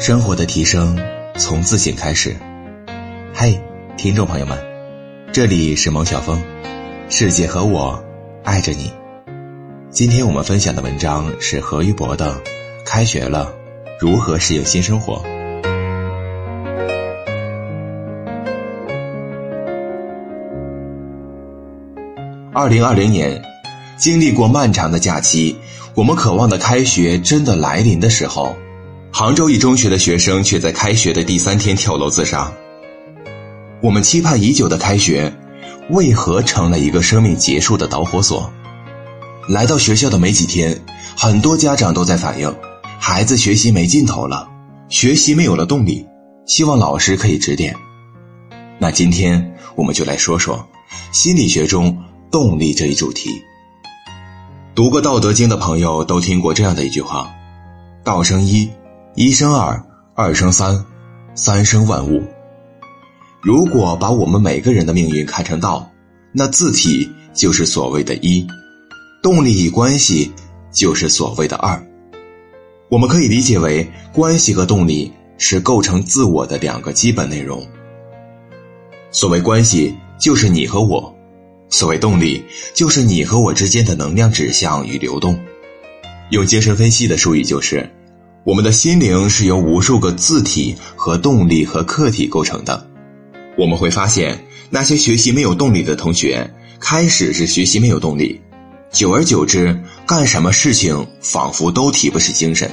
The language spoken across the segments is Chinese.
生活的提升从自省开始。嘿，听众朋友们，这里是蒙小峰，世界和我爱着你。今天我们分享的文章是何玉博的《开学了，如何适应新生活》。二零二零年，经历过漫长的假期，我们渴望的开学真的来临的时候，杭州一中学的学生却在开学的第三天跳楼自杀。我们期盼已久的开学，为何成了一个生命结束的导火索？来到学校的没几天，很多家长都在反映，孩子学习没劲头了，学习没有了动力，希望老师可以指点。那今天我们就来说说心理学中。动力这一主题，读过《道德经》的朋友都听过这样的一句话：“道生一，一生二，二生三，三生万物。”如果把我们每个人的命运看成道，那字体就是所谓的一，动力与关系就是所谓的二。我们可以理解为，关系和动力是构成自我的两个基本内容。所谓关系，就是你和我。所谓动力，就是你和我之间的能量指向与流动。用精神分析的术语，就是我们的心灵是由无数个字体和动力和客体构成的。我们会发现，那些学习没有动力的同学，开始是学习没有动力，久而久之，干什么事情仿佛都提不起精神。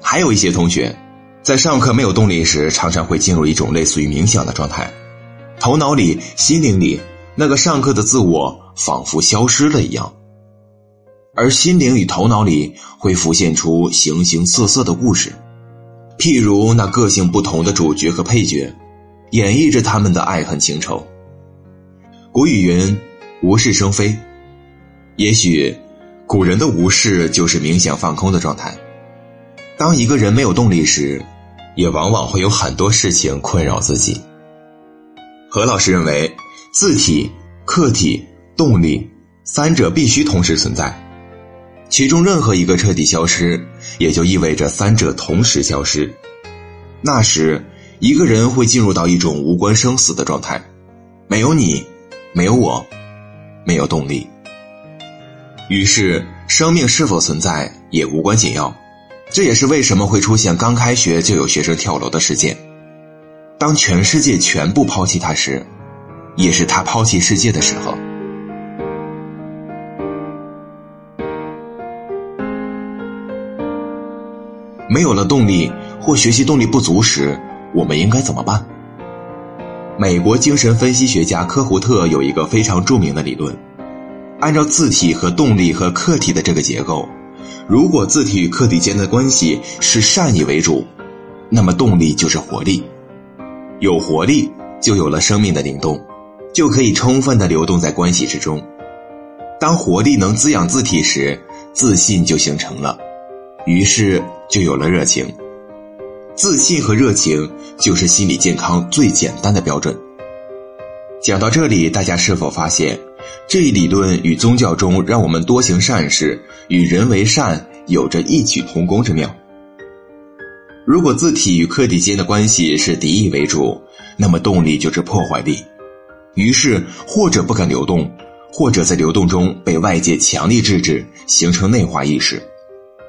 还有一些同学，在上课没有动力时，常常会进入一种类似于冥想的状态，头脑里、心灵里。那个上课的自我仿佛消失了一样，而心灵与头脑里会浮现出形形色色的故事，譬如那个性不同的主角和配角，演绎着他们的爱恨情仇。古语云：“无事生非。”也许，古人的无事就是冥想放空的状态。当一个人没有动力时，也往往会有很多事情困扰自己。何老师认为。字体、客体、动力三者必须同时存在，其中任何一个彻底消失，也就意味着三者同时消失。那时，一个人会进入到一种无关生死的状态，没有你，没有我，没有动力。于是，生命是否存在也无关紧要。这也是为什么会出现刚开学就有学生跳楼的事件。当全世界全部抛弃他时。也是他抛弃世界的时候。没有了动力或学习动力不足时，我们应该怎么办？美国精神分析学家科胡特有一个非常著名的理论：按照字体和动力和客体的这个结构，如果字体与客体间的关系是善意为主，那么动力就是活力，有活力就有了生命的灵动。就可以充分的流动在关系之中。当活力能滋养字体时，自信就形成了，于是就有了热情。自信和热情就是心理健康最简单的标准。讲到这里，大家是否发现这一理论与宗教中让我们多行善事、与人为善有着异曲同工之妙？如果字体与客体间的关系是敌意为主，那么动力就是破坏力。于是，或者不敢流动，或者在流动中被外界强力制止，形成内化意识，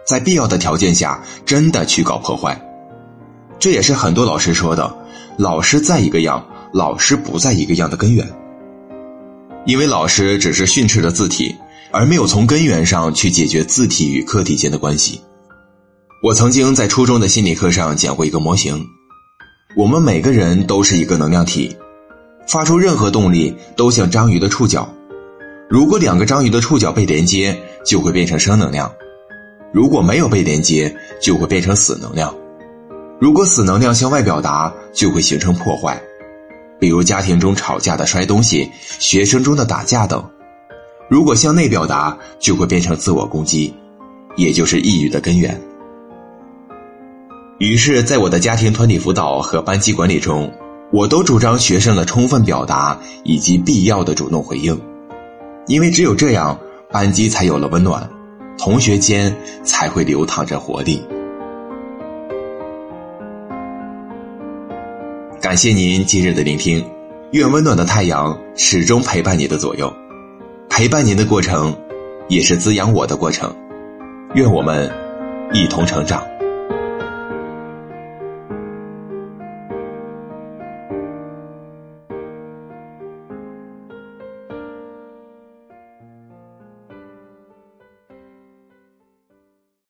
在必要的条件下，真的去搞破坏。这也是很多老师说的：“老师在一个样，老师不在一个样的根源。”因为老师只是训斥了字体，而没有从根源上去解决字体与客体间的关系。我曾经在初中的心理课上讲过一个模型：我们每个人都是一个能量体。发出任何动力都像章鱼的触角，如果两个章鱼的触角被连接，就会变成生能量；如果没有被连接，就会变成死能量。如果死能量向外表达，就会形成破坏，比如家庭中吵架的摔东西、学生中的打架等；如果向内表达，就会变成自我攻击，也就是抑郁的根源。于是，在我的家庭团体辅导和班级管理中。我都主张学生的充分表达以及必要的主动回应，因为只有这样，班级才有了温暖，同学间才会流淌着活力。感谢您今日的聆听。愿温暖的太阳始终陪伴你的左右。陪伴您的过程也是滋养我的过程。愿我们一同成长。